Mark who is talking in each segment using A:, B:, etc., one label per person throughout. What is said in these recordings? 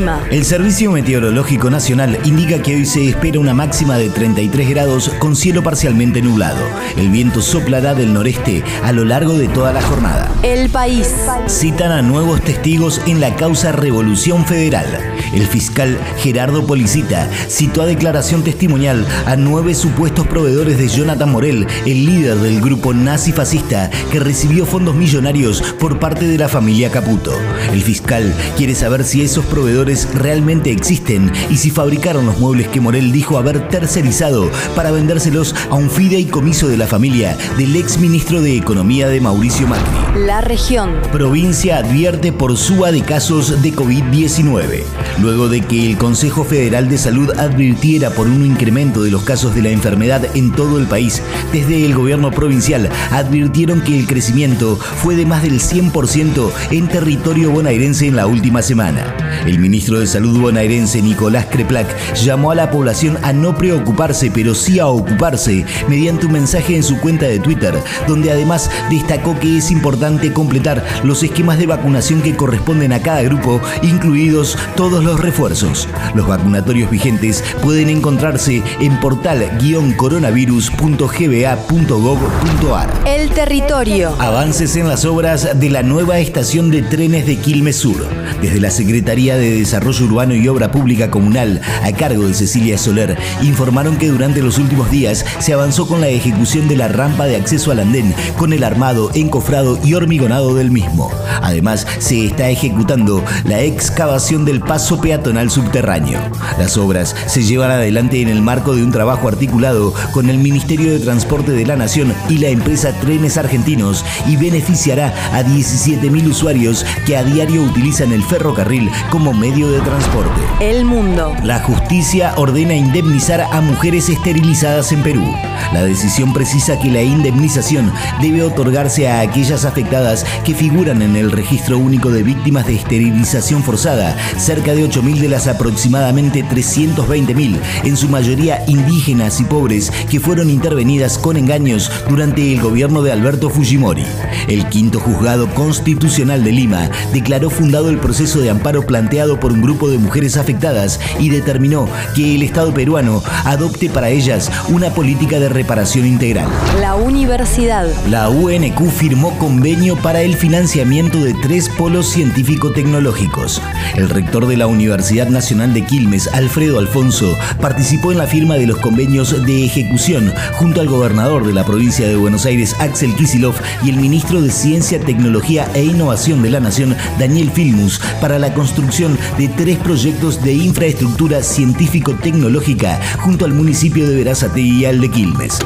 A: El clima.
B: El Servicio Meteorológico Nacional indica que hoy se espera una máxima de 33 grados con cielo parcialmente nublado. El viento soplará del noreste a lo largo de toda la jornada.
A: El país.
B: Citan a nuevos testigos en la causa Revolución Federal. El fiscal Gerardo Policita citó a declaración testimonial a nueve supuestos proveedores de Jonathan Morel, el líder del grupo nazi-fascista que recibió fondos millonarios por parte de la familia Caputo. El fiscal quiere saber si esos proveedores realmente existen y si fabricaron los muebles que Morel dijo haber tercerizado para vendérselos a un fideicomiso de la familia del ex ministro de Economía de Mauricio Macri.
A: La región.
B: Provincia advierte por suba de casos de COVID-19. Luego de que el Consejo Federal de Salud advirtiera por un incremento de los casos de la enfermedad en todo el país, desde el gobierno provincial advirtieron que el crecimiento fue de más del 100% en territorio bonaerense en la última semana. El ministro de Salud bonaerense Nicolás Creplac llamó a la población a no preocuparse, pero sí a ocuparse, mediante un mensaje en su cuenta de Twitter, donde además destacó que es importante completar los esquemas de vacunación que corresponden a cada grupo, incluidos todos los refuerzos. Los vacunatorios vigentes pueden encontrarse en portal-coronavirus.gba.gov.ar.
A: El territorio.
B: Avances en las obras de la nueva estación de trenes de Quilmes Sur. Desde la Secretaría de Desarrollo Urbano y Obra Pública Comunal, a cargo de Cecilia Soler, informaron que durante los últimos días se avanzó con la ejecución de la rampa de acceso al andén, con el armado, encofrado y hormigonado del mismo. Además, se está ejecutando la excavación del paso peatonal subterráneo. Las obras se llevan adelante en el marco de un trabajo articulado con el Ministerio de Transporte de la Nación y la empresa Trenes Argentinos y beneficiará a 17.000 usuarios que a diario utilizan el ferrocarril como medio de transporte.
A: El mundo.
B: La justicia ordena indemnizar a mujeres esterilizadas en Perú. La decisión precisa que la indemnización debe otorgarse a aquellas afectadas que figuran en el registro único de víctimas de esterilización forzada, cerca de 8.000 de las aproximadamente 320.000, en su mayoría indígenas y pobres, que fueron intervenidas con engaños durante el gobierno de Alberto Fujimori. El quinto juzgado constitucional de Lima declaró fundado el proceso de amparo planteado por un grupo de mujeres afectadas y determinó que el Estado peruano adopte para ellas una política de reparación integral.
A: La universidad.
B: La UNQ firmó convenio para el financiamiento de tres polos científico-tecnológicos. El rector de la Universidad Nacional de Quilmes, Alfredo Alfonso, participó en la firma de los convenios de ejecución junto al gobernador de la provincia de Buenos Aires, Axel Kisilov, y el ministro de Ciencia, Tecnología e Innovación de la Nación, Daniel Filmus, para la construcción de tres proyectos de infraestructura científico-tecnológica junto al municipio de Verazategui y al de Quilmes.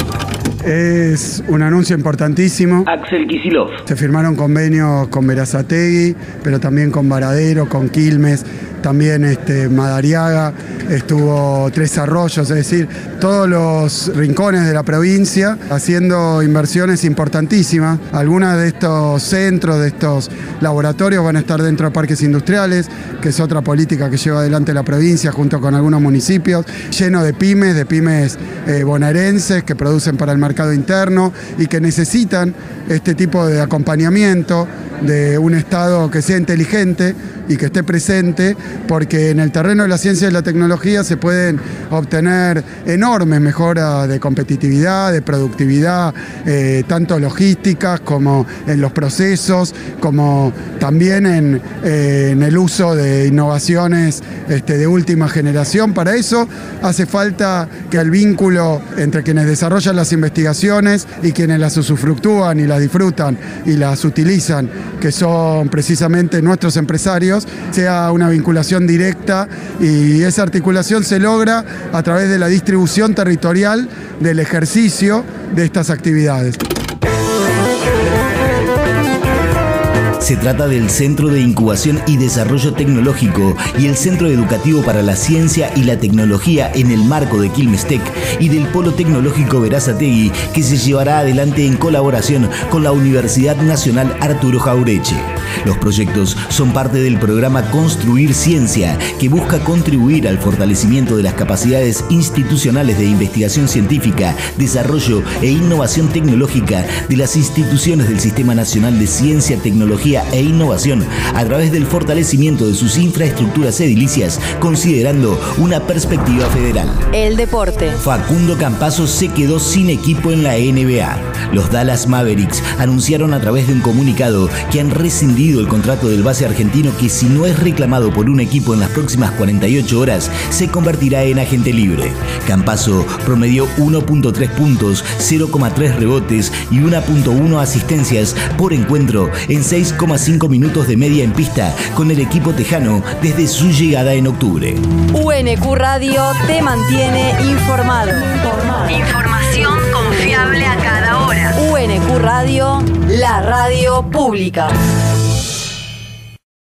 C: Es un anuncio importantísimo.
B: Axel Kisilov.
C: Se firmaron convenios con Verazategui, pero también con Varadero, con Quilmes, también este, Madariaga, estuvo Tres Arroyos, es decir, todos los rincones de la provincia haciendo inversiones importantísimas. Algunas de estos centros, de estos laboratorios van a estar dentro de parques industriales, que es otra política que lleva adelante la provincia junto con algunos municipios, lleno de pymes, de pymes eh, bonaerenses que producen para el mercado interno y que necesitan este tipo de acompañamiento de un Estado que sea inteligente y que esté presente, porque en el terreno de la ciencia y la tecnología se pueden obtener enormes mejoras de competitividad, de productividad, eh, tanto logísticas como en los procesos, como también en, el uso de innovaciones este, de última generación. Para eso hace falta que el vínculo entre quienes desarrollan las investigaciones y quienes las usufructúan y las disfrutan y las utilizan, que son precisamente nuestros empresarios, sea una vinculación directa y esa articulación se logra a través de la distribución territorial del ejercicio de estas actividades.
B: Se trata del Centro de Incubación y Desarrollo Tecnológico y el Centro Educativo para la Ciencia y la Tecnología en el marco de Quilmes Tech y del Polo Tecnológico Verazategui que se llevará adelante en colaboración con la Universidad Nacional Arturo Jaureche. Los proyectos son parte del programa Construir Ciencia, que busca contribuir al fortalecimiento de las capacidades institucionales de investigación científica, desarrollo e innovación tecnológica de las instituciones del Sistema Nacional de Ciencia, Tecnología e Innovación a través del fortalecimiento de sus infraestructuras edilicias, considerando una perspectiva federal.
A: El deporte.
B: Facundo Campazo se quedó sin equipo en la NBA. Los Dallas Mavericks anunciaron a través de un comunicado que han rescindido el contrato del base argentino que si no es reclamado por un equipo en las próximas 48 horas, se convertirá en agente libre. Campazo promedió 1.3 puntos, 0,3 rebotes y 1.1 asistencias por encuentro en 6,5 minutos de media en pista con el equipo tejano desde su llegada en octubre.
A: UNQ Radio te mantiene informado.
D: Información confiable a cada hora.
A: UNQ Radio, la radio pública.